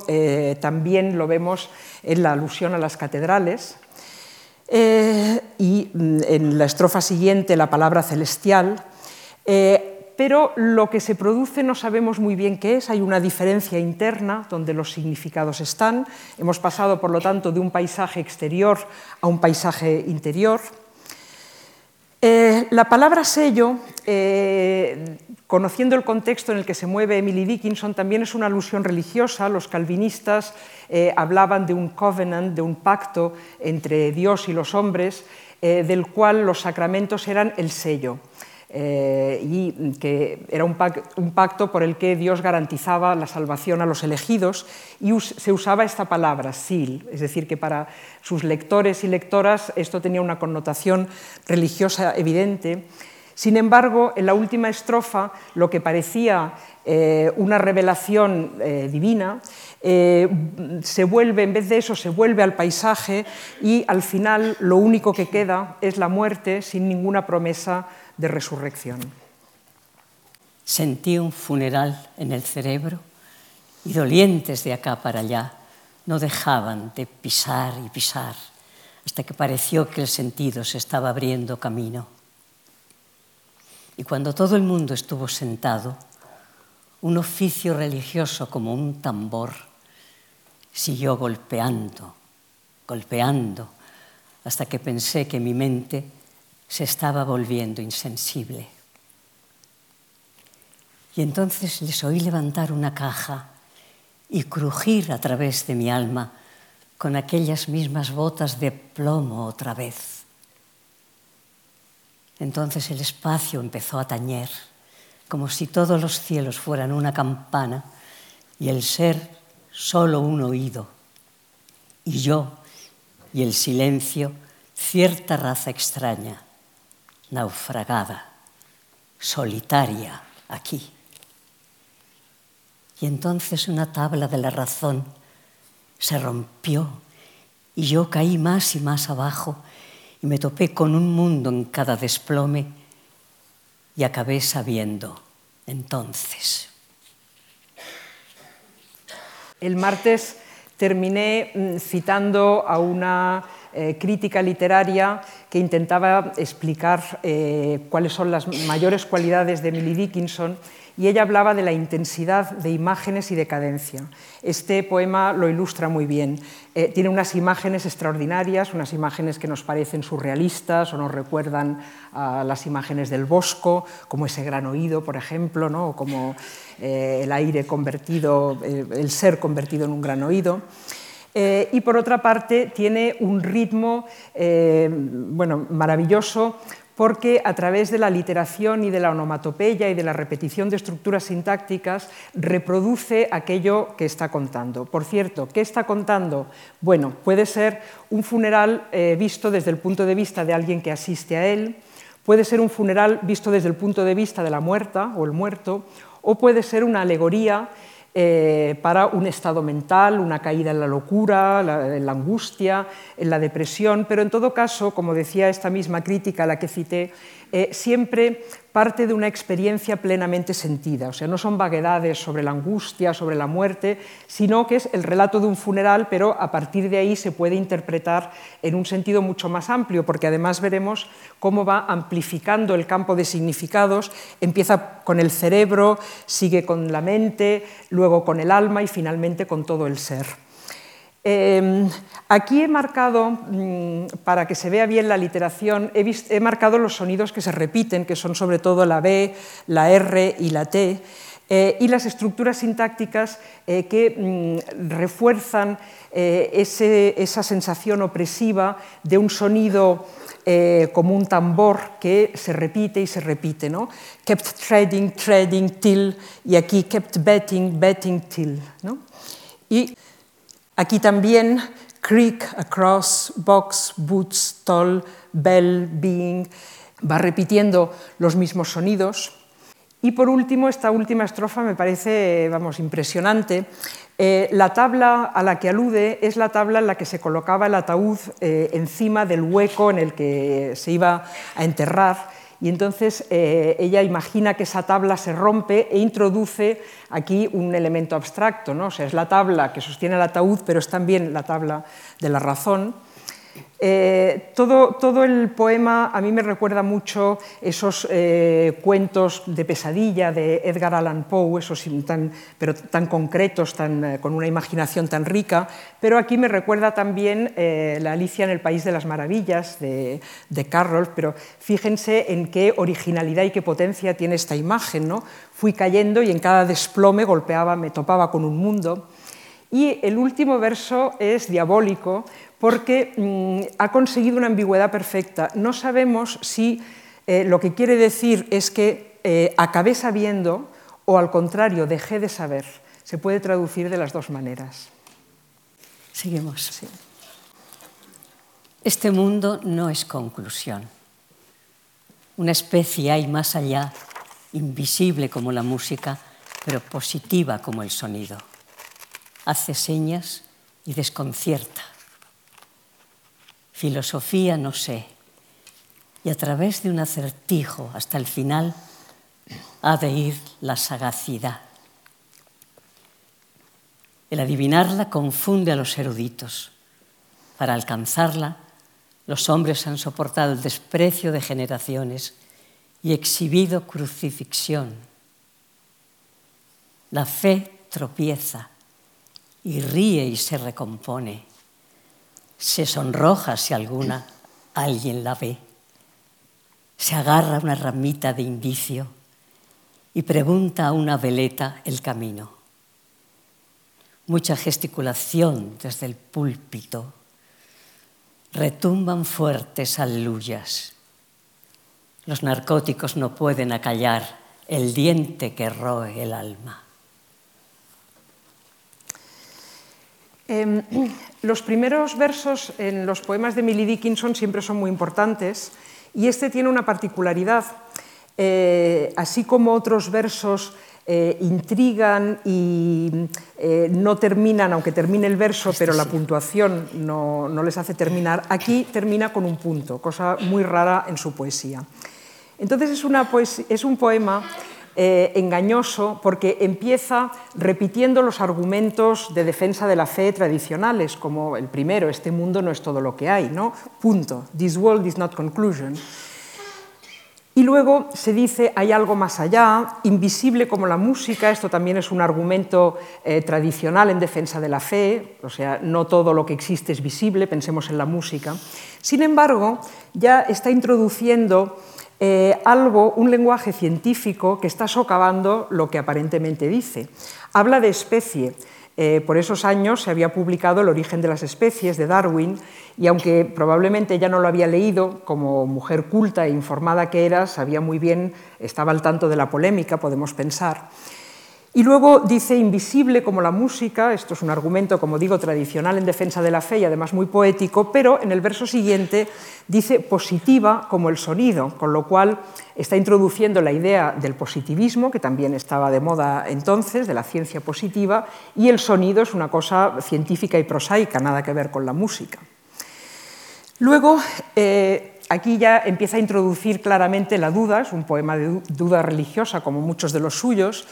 S2: también lo vemos en la alusión a las catedrales. Y mm, en la estrofa siguiente la palabra celestial pero lo que se produce no sabemos muy bien qué es, hay una diferencia interna donde los significados están. Hemos pasado, por lo tanto, de un paisaje exterior a un paisaje interior. Eh, la palabra sello, eh, conociendo el contexto en el que se mueve Emily Dickinson, también es una alusión religiosa. Los calvinistas eh, hablaban de un covenant, de un pacto entre Dios y los hombres, del cual los sacramentos eran el sello. Eh, y que era un, pacto por el que Dios garantizaba la salvación a los elegidos y se usaba esta palabra, sil, es decir, que para sus lectores y lectoras esto tenía una connotación religiosa evidente. Sin embargo, en la última estrofa, lo que parecía eh, una revelación eh, divina, se vuelve, en vez de eso, se vuelve al paisaje y al final lo único que queda es la muerte sin ninguna promesa de resurrección.
S3: Sentí un funeral en el cerebro y dolientes de acá para allá no dejaban de pisar y pisar hasta que pareció que el sentido se estaba abriendo camino. Y cuando todo el mundo estuvo sentado, un oficio religioso como un tambor siguió golpeando, golpeando, hasta que pensé que mi mente se estaba volviendo insensible. Y entonces les oí levantar una caja y crujir a través de mi alma con aquellas mismas botas de plomo otra vez. Entonces el espacio empezó a tañer, como si todos los cielos fueran una campana y el ser solo un oído, y yo y el silencio cierta raza extraña naufragada, solitaria aquí. Y entonces una tabla de la razón se rompió y yo caí más y más abajo y me topé con un mundo en cada desplome y acabé sabiendo entonces.
S2: El martes terminé mm, citando a una eh, crítica literaria que intentaba explicar eh, cuáles son las mayores cualidades de Emily Dickinson y ella hablaba de la intensidad de imágenes y de cadencia. Este poema lo ilustra muy bien. Eh, tiene unas imágenes extraordinarias, unas imágenes que nos parecen surrealistas o nos recuerdan a las imágenes del bosco, como ese gran oído, por ejemplo, ¿no? o como el aire convertido, el ser convertido en un gran oído. Eh, y por otra parte tiene un ritmo eh, bueno, maravilloso porque a través de la literación y de la onomatopeya y de la repetición de estructuras sintácticas reproduce aquello que está contando. Por cierto, ¿qué está contando? Bueno, puede ser un funeral eh, visto desde el punto de vista de alguien que asiste a él, puede ser un funeral visto desde el punto de vista de la muerta o el muerto, o puede ser una alegoría eh, para un estado mental, una caída en la locura, en la angustia, en la depresión, pero en todo caso, como decía esta misma crítica a la que cité, eh, siempre parte de una experiencia plenamente sentida. O sea, no son vaguedades sobre la angustia, sobre la muerte, sino que es el relato de un funeral, pero a partir de ahí se puede interpretar en un sentido mucho más amplio, porque además veremos cómo va amplificando el campo de significados. Empieza con el cerebro, sigue con la mente, luego con el alma y finalmente con todo el ser. Em, aquí he marcado, mm, para que se vea bien la literación, he, marcado los sonidos que se repiten, que son sobre todo la B, la R y la T. eh, y las estructuras sintácticas eh, que mm, refuerzan eh, esa sensación opresiva de un sonido como un tambor que se repite y se repite. ¿no? Kept treading, treading, till, y aquí kept betting, betting, till. Y aquí también creek, across, box, boots, toll, bell, being, va repitiendo los mismos sonidos. Y por último, esta última estrofa me parece, vamos, impresionante. Eh, la tabla a la que alude es la tabla en la que se colocaba el ataúd eh, encima del hueco en el que se iba a enterrar. Y entonces eh, ella imagina que esa tabla se rompe e introduce aquí un elemento abstracto. ¿no? Es la tabla que sostiene el ataúd, pero es también la tabla de la razón. Eh, todo, todo, el poema a mí me recuerda mucho esos eh, cuentos de pesadilla de Edgar Allan Poe, esos tan, pero tan concretos, tan, eh, con una imaginación tan rica, pero aquí me recuerda también la Alicia en el País de las Maravillas de, de, Carroll, pero fíjense en qué originalidad y qué potencia tiene esta imagen. ¿no? Fui cayendo y en cada desplome golpeaba, me topaba con un mundo. Y el último verso es diabólico porque mm, ha conseguido una ambigüedad perfecta. No sabemos si eh, lo que quiere decir es que eh, acabé sabiendo o al contrario, dejé de saber. Se puede traducir de las dos maneras.
S3: Seguimos. Este mundo no es conclusión. Una especie hay más allá, invisible como la música, pero positiva como el sonido. Hace señas y desconcierta filosofía no sé. Y a través de un acertijo hasta el final ha de ir la sagacidad. El adivinarla confunde a los eruditos. Para alcanzarla, los hombres han soportado el desprecio de generaciones y exhibido crucifixión. La fe tropieza y ríe y se recompone se sonroja si alguna alguien la ve, se agarra una ramita de indicio y pregunta a una veleta el camino. Mucha gesticulación desde el púlpito, retumban fuertes aleluyas. Los narcóticos no pueden acallar el diente que roe el alma.
S2: Em, los primeros versos en los poemas de Millie Dickinson siempre son muy importantes y este tiene una particularidad. Eh, así como otros versos eh, intrigan y eh, no terminan, aunque termine el verso, este pero la puntuación no, no, les hace terminar, aquí termina con un punto, cosa muy rara en su poesía. Entonces es, una es un poema eh, engañoso porque empieza repitiendo los argumentos de defensa de la fe tradicionales, como el primero, este mundo no es todo lo que hay, ¿no? Punto. This world is not conclusion. Y luego se dice, hay algo más allá, invisible como la música, esto también es un argumento eh, tradicional en defensa de la fe, o sea, no todo lo que existe es visible, pensemos en la música. Sin embargo, ya está introduciendo eh, algo, un lenguaje científico que está socavando lo que aparentemente dice. Habla de especie. Eh, por esos años se había publicado El origen de las especies de Darwin y aunque probablemente ya no lo había leído, como mujer culta e informada que era, sabía muy bien, estaba al tanto de la polémica, podemos pensar. Y luego dice invisible como la música, esto es un argumento, como digo, tradicional en defensa de la fe y además muy poético, pero en el verso siguiente dice positiva como el sonido, con lo cual está introduciendo la idea del positivismo, que también estaba de moda entonces, de la ciencia positiva, y el sonido es una cosa científica y prosaica, nada que ver con la música. Luego, eh, aquí ya empieza a introducir claramente la duda, es un poema de duda religiosa como muchos de los suyos,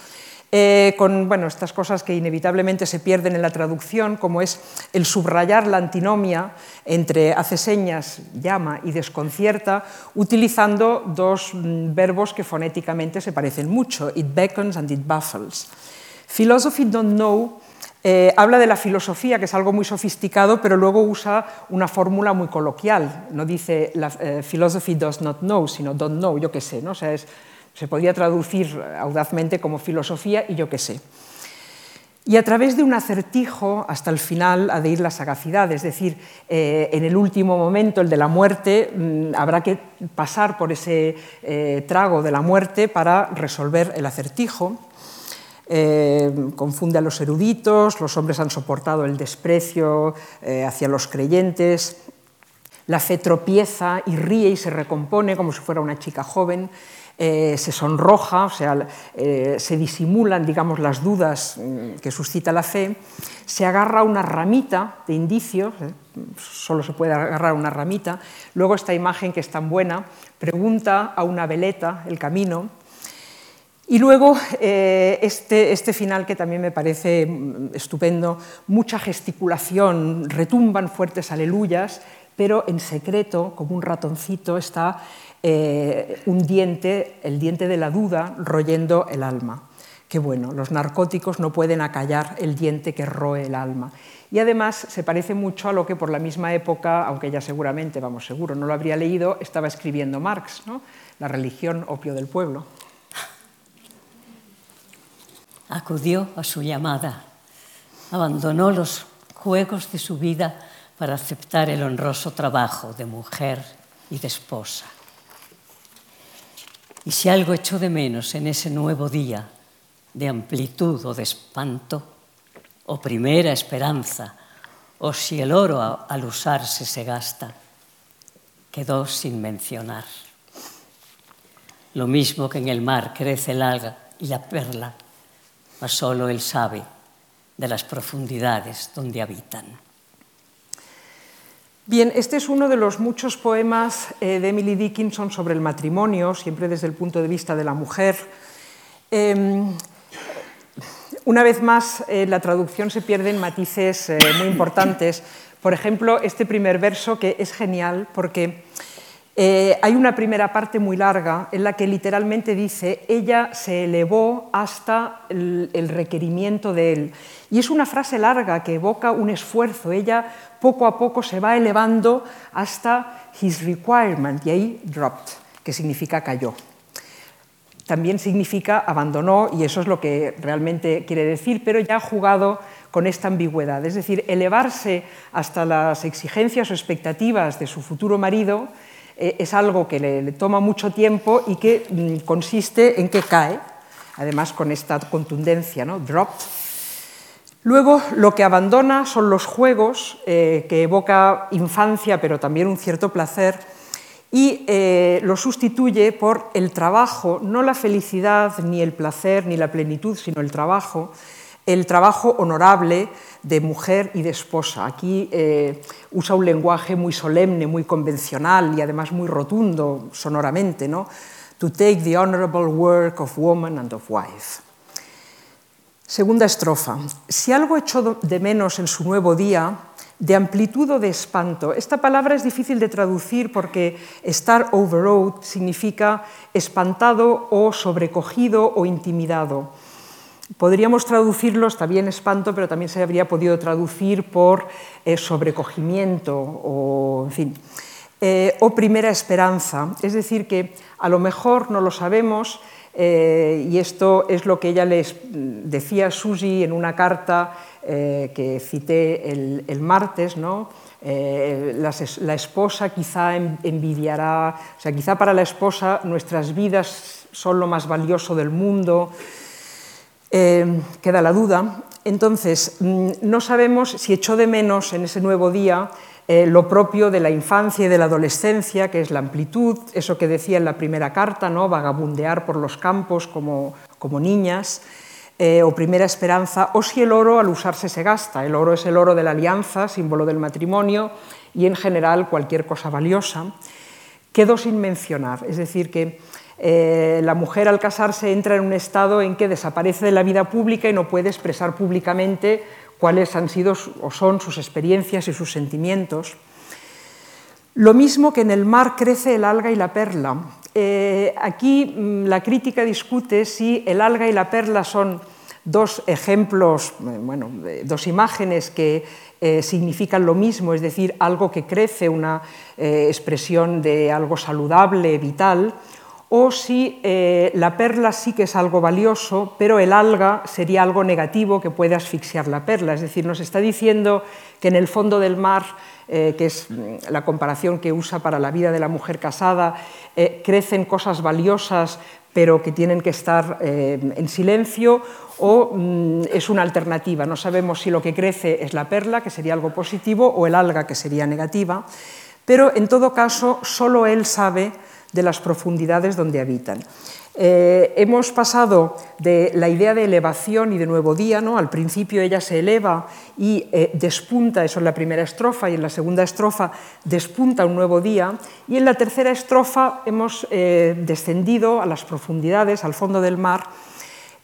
S2: eh, con bueno, estas cosas que inevitablemente se pierden en la traducción, como es el subrayar la antinomia entre hace señas, llama y desconcierta, utilizando dos mm, verbos que fonéticamente se parecen mucho, it beckons and it baffles. Philosophy don't know eh, habla de la filosofía, que es algo muy sofisticado, pero luego usa una fórmula muy coloquial. No dice eh, philosophy does not know, sino don't know, yo qué sé. ¿no? O sea, es se podría traducir audazmente como filosofía y yo qué sé. Y a través de un acertijo hasta el final ha de ir la sagacidad, es decir, eh, en el último momento, el de la muerte, mm, habrá que pasar por ese eh, trago de la muerte para resolver el acertijo. Eh, confunde a los eruditos, los hombres han soportado el desprecio hacia los creyentes, la fe tropieza y ríe y se recompone como si fuera una chica joven. Eh, se sonroja, o sea, eh, se disimulan, digamos, las dudas mm, que suscita la fe, se agarra una ramita de indicios, eh, solo se puede agarrar una ramita, luego esta imagen que es tan buena, pregunta a una veleta el camino, y luego este, este, final que también me parece mm, estupendo, mucha gesticulación, retumban fuertes aleluyas, pero en secreto, como un ratoncito, está eh, un diente, el diente de la duda, royendo el alma. Qué bueno, los narcóticos no pueden acallar el diente que roe el alma. Y además se parece mucho a lo que por la misma época, aunque ya seguramente, vamos, seguro, no lo habría leído, estaba escribiendo Marx, ¿no? La religión opio del pueblo.
S3: Acudió a su llamada, abandonó los juegos de su vida para aceptar el honroso trabajo de mujer y de esposa. Y si algo echó de menos en ese nuevo día de amplitud o de espanto, o primera esperanza, o si el oro al usarse se gasta, quedó sin mencionar. Lo mismo que en el mar crece el alga y la perla, mas solo él sabe de las profundidades donde habitan.
S2: Bien, este es uno de los muchos poemas eh, de Emily Dickinson sobre el matrimonio, siempre desde el punto de vista de la mujer. Em, una vez más, eh, la traducción se pierden matices eh, muy importantes. Por ejemplo, este primer verso que es genial porque hay una primera parte muy larga en la que literalmente dice, ella se elevó hasta el requerimiento de él. Y es una frase larga que evoca un esfuerzo. Ella poco a poco se va elevando hasta his requirement, y ahí dropped, que significa cayó. También significa abandonó, y eso es lo que realmente quiere decir, pero ya ha jugado con esta ambigüedad. Es decir, elevarse hasta las exigencias o expectativas de su futuro marido eh, es algo que le, toma mucho tiempo y que mm, consiste en que cae, además con esta contundencia, ¿no? dropped, Luego, lo que abandona son los juegos, eh, que evoca infancia, pero también un cierto placer, y eh, lo sustituye por el trabajo, no la felicidad, ni el placer, ni la plenitud, sino el trabajo, el trabajo honorable de mujer y de esposa. Aquí eh, usa un lenguaje muy solemne, muy convencional y además muy rotundo sonoramente, ¿no? To take the honorable work of woman and of wife. Segunda estrofa. Si algo echó de menos en su nuevo día, de amplitud o de espanto. Esta palabra es difícil de traducir porque estar overawed significa espantado o sobrecogido o intimidado. Podríamos traducirlo, está bien espanto, pero también se habría podido traducir por eh, sobrecogimiento o, en fin, eh, o primera esperanza. Es decir, que a lo mejor no lo sabemos, eh, y esto es lo que ella les decía a Susi en una carta eh, que cité el, martes, ¿no? Eh, la, esposa quizá envidiará, o sea, quizá para la esposa nuestras vidas son lo más valioso del mundo, queda la duda. Entonces, mm, no sabemos si echó de menos en ese nuevo día eh, lo propio de la infancia y de la adolescencia, que es la amplitud, eso que decía en la primera carta, ¿no? vagabundear por los campos como, como niñas, eh, o primera esperanza, o si el oro al usarse se gasta. El oro es el oro de la alianza, símbolo del matrimonio, y en general cualquier cosa valiosa. Quedó sin mencionar, es decir, que eh, la mujer al casarse entra en un estado en que desaparece de la vida pública y no puede expresar públicamente cuáles han sido o son sus experiencias y sus sentimientos. Lo mismo que en el mar crece el alga y la perla. Eh, aquí mm, la crítica discute si el alga y la perla son dos ejemplos, eh, bueno, dos imágenes que significan lo mismo, es decir, algo que crece, una expresión de algo saludable, vital, o si eh, la perla sí que es algo valioso, pero el alga sería algo negativo que puede asfixiar la perla. Es decir, nos está diciendo que en el fondo del mar, eh, que es mm, la comparación que usa para la vida de la mujer casada, eh, crecen cosas valiosas, pero que tienen que estar en silencio, o mm, es una alternativa. No sabemos si lo que crece es la perla, que sería algo positivo, o el alga, que sería negativa, pero en todo caso, solo él sabe de las profundidades donde habitan. Eh, hemos pasado de la idea de elevación y de nuevo día, ¿no? al principio ella se eleva y eh, despunta, eso en la primera estrofa, y en la segunda estrofa despunta un nuevo día, y en la tercera estrofa hemos eh, descendido a las profundidades, al fondo del mar,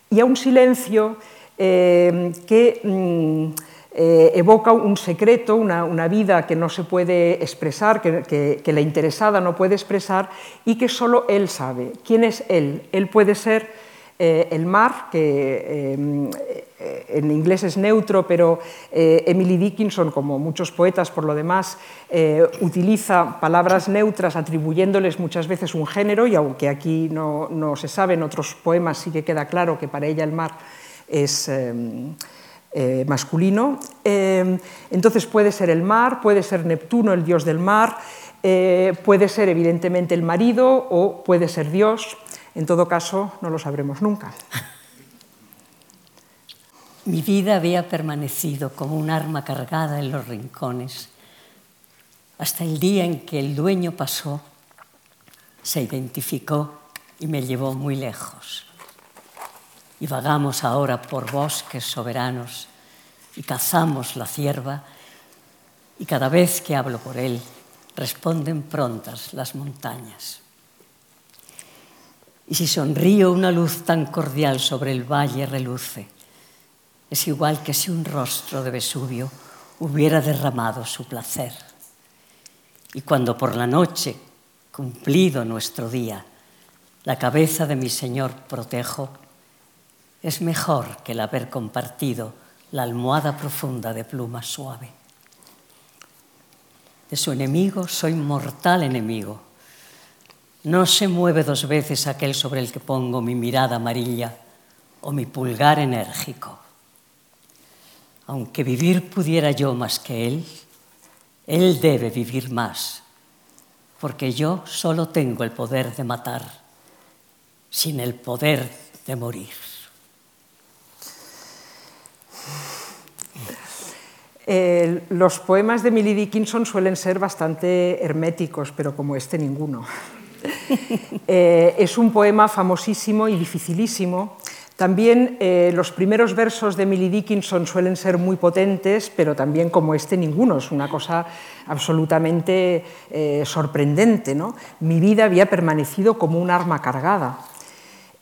S2: y a un silencio que... Mm, eh, evoca un secreto, una, vida que no se puede expresar, que, la interesada no puede expresar y que solo él sabe. ¿Quién es él? Él puede ser eh, el mar, que eh, en inglés es neutro, pero Emily Dickinson, como muchos poetas por lo demás, utiliza palabras neutras atribuyéndoles muchas veces un género, y aunque aquí no, no, se sabe, en otros poemas sí que queda claro que para ella el mar es eh, masculino. Eh, entonces puede ser el mar, puede ser Neptuno, el dios del mar, eh, puede ser evidentemente el marido o puede ser Dios. En todo caso, no lo sabremos nunca.
S3: Mi vida había permanecido como un arma cargada en los rincones hasta el día en que el dueño pasó, se identificó y me llevó muy lejos y vagamos ahora por bosques soberanos y cazamos la cierva y cada vez que hablo por él responden prontas las montañas. Y si sonrío una luz tan cordial sobre el valle reluce, es igual que si un rostro de Vesubio hubiera derramado su placer. Y cuando por la noche, cumplido nuestro día, la cabeza de mi Señor protejo, es mejor que el haber compartido la almohada profunda de pluma suave. De su enemigo soy mortal enemigo. No se mueve dos veces aquel sobre el que pongo mi mirada amarilla o mi pulgar enérgico. Aunque vivir pudiera yo más que él, él debe vivir más, porque yo solo tengo el poder de matar, sin el poder de morir.
S2: Eh, los poemas de Millie Dickinson suelen ser bastante herméticos, pero como este ninguno. Eh, es un poema famosísimo y dificilísimo. También eh, los primeros versos de Millie Dickinson suelen ser muy potentes, pero también como este ninguno. Es una cosa absolutamente sorprendente. ¿no? Mi vida había permanecido como un arma cargada.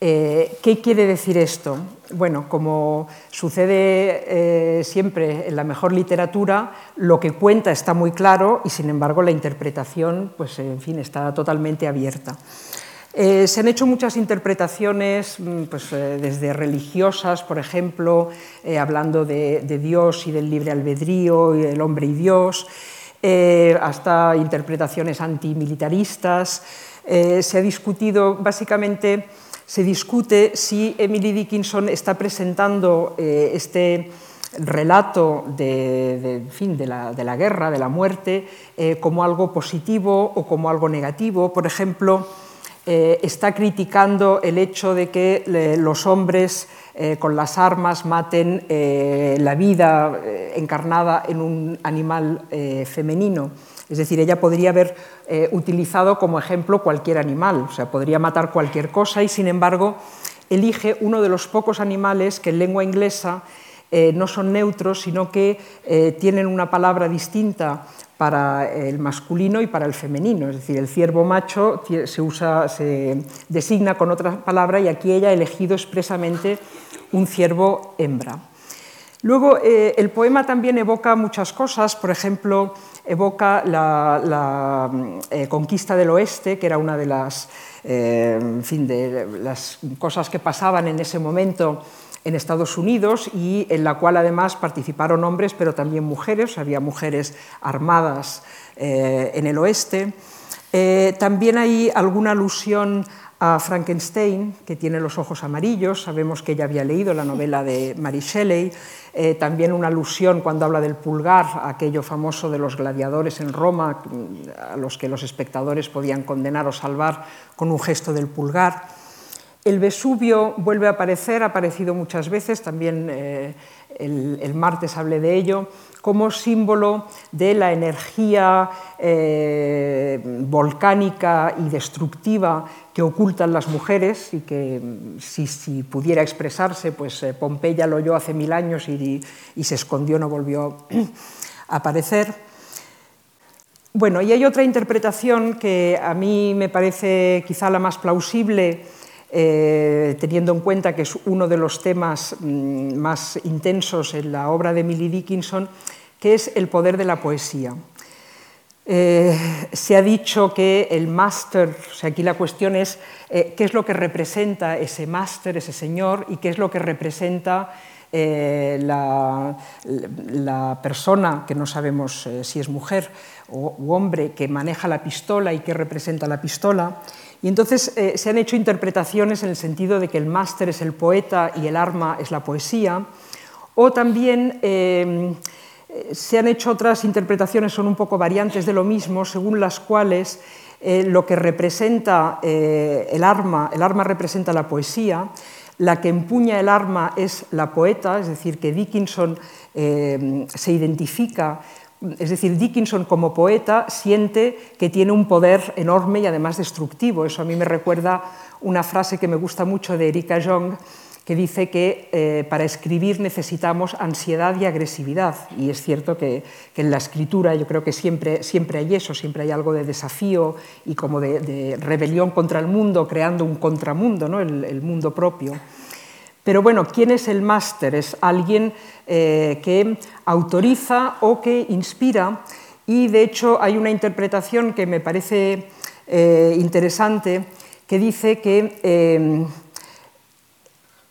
S2: Eh, ¿Qué quiere decir esto? Bueno, como sucede eh, siempre en la mejor literatura, lo que cuenta está muy claro y sin embargo la interpretación, pues en fin, está totalmente abierta. Eh, se han hecho muchas interpretaciones, mm, pues, desde religiosas, por ejemplo, hablando de, de, Dios y del libre albedrío, y el hombre y Dios, hasta interpretaciones antimilitaristas. se ha discutido básicamente se discute si Emily Dickinson está presentando eh, este relato de, fin, de, la, guerra, de la muerte, eh, como algo positivo o como algo negativo. Por ejemplo, eh, está criticando el hecho de que los hombres con las armas maten la vida encarnada en un animal femenino. Es decir, ella podría haber eh, utilizado como ejemplo cualquier animal, o sea, podría matar cualquier cosa y, sin embargo, elige uno de los pocos animales que en lengua inglesa eh, no son neutros, sino que eh, tienen una palabra distinta para el masculino y para el femenino. Es decir, el ciervo macho se, usa, se designa con otra palabra y aquí ella ha elegido expresamente un ciervo hembra. Luego, el poema también evoca muchas cosas, por ejemplo, evoca la, eh, conquista del oeste, que era una de las, eh, de las cosas que pasaban en ese momento en Estados Unidos y en la cual además participaron hombres, pero también mujeres, había mujeres armadas eh, en el oeste. también hay alguna alusión a Frankenstein, que tiene los ojos amarillos, sabemos que ella había leído la novela de Mary Shelley, eh, también una alusión cuando habla del pulgar, aquello famoso de los gladiadores en Roma, a los que los espectadores podían condenar o salvar con un gesto del pulgar. El Vesubio vuelve a aparecer, ha aparecido muchas veces, también eh, el, martes hablé de ello, como símbolo de la energía eh, volcánica y destructiva que ocultan las mujeres y que si, pudiera expresarse, pues eh, Pompeya lo oyó hace mil años y, se escondió, no volvió a aparecer. Bueno, y hay otra interpretación que a mí me parece quizá la más plausible, eh, teniendo en cuenta que es uno de los temas mm, más intensos en la obra de Emily Dickinson, que es el poder de la poesía. Eh, se ha dicho que el máster, o aquí la cuestión es eh, qué es lo que representa ese máster, ese señor, y qué es lo que representa la, persona, que no sabemos si es mujer o hombre, que maneja la pistola y qué representa la pistola. Y entonces se han hecho interpretaciones en el sentido de que el máster es el poeta y el arma es la poesía, o también se han hecho otras interpretaciones, son un poco variantes de lo mismo, según las cuales eh, lo que representa eh, el arma, el arma representa la poesía, la que empuña el arma es la poeta, es decir, que Dickinson eh, se identifica, es decir, Dickinson como poeta siente que tiene un poder enorme y además destructivo. Eso a mí me recuerda una frase que me gusta mucho de Erika Jong, que dice que eh, para escribir necesitamos ansiedad y agresividad. Y es cierto que, en la escritura yo creo que siempre, siempre hay eso, siempre hay algo de desafío y como de, rebelión contra el mundo, creando un contramundo, ¿no? el, mundo propio. Pero bueno, ¿quién es el máster? Es alguien eh, que autoriza o que inspira y de hecho hay una interpretación que me parece eh, interesante que dice que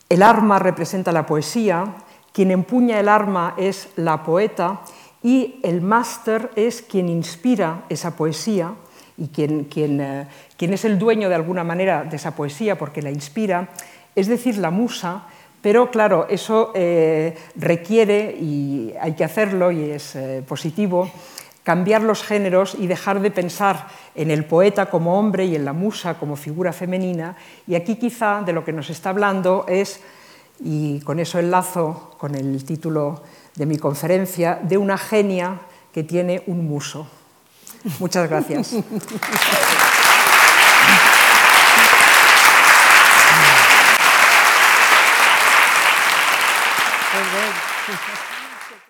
S2: el arma representa la poesía, quien empuña el arma es la poeta y el máster es quien inspira esa poesía y eh, quien, es el dueño de alguna manera de esa poesía porque la inspira, es decir, la musa, pero claro, eso eh, requiere, y hay que hacerlo y es eh, positivo, cambiar los géneros y dejar de pensar en el poeta como hombre y en la musa como figura femenina. Y aquí quizá de lo que nos está hablando es, y con eso enlazo con el título de mi conferencia, de una genia que tiene un muso. Muchas gracias.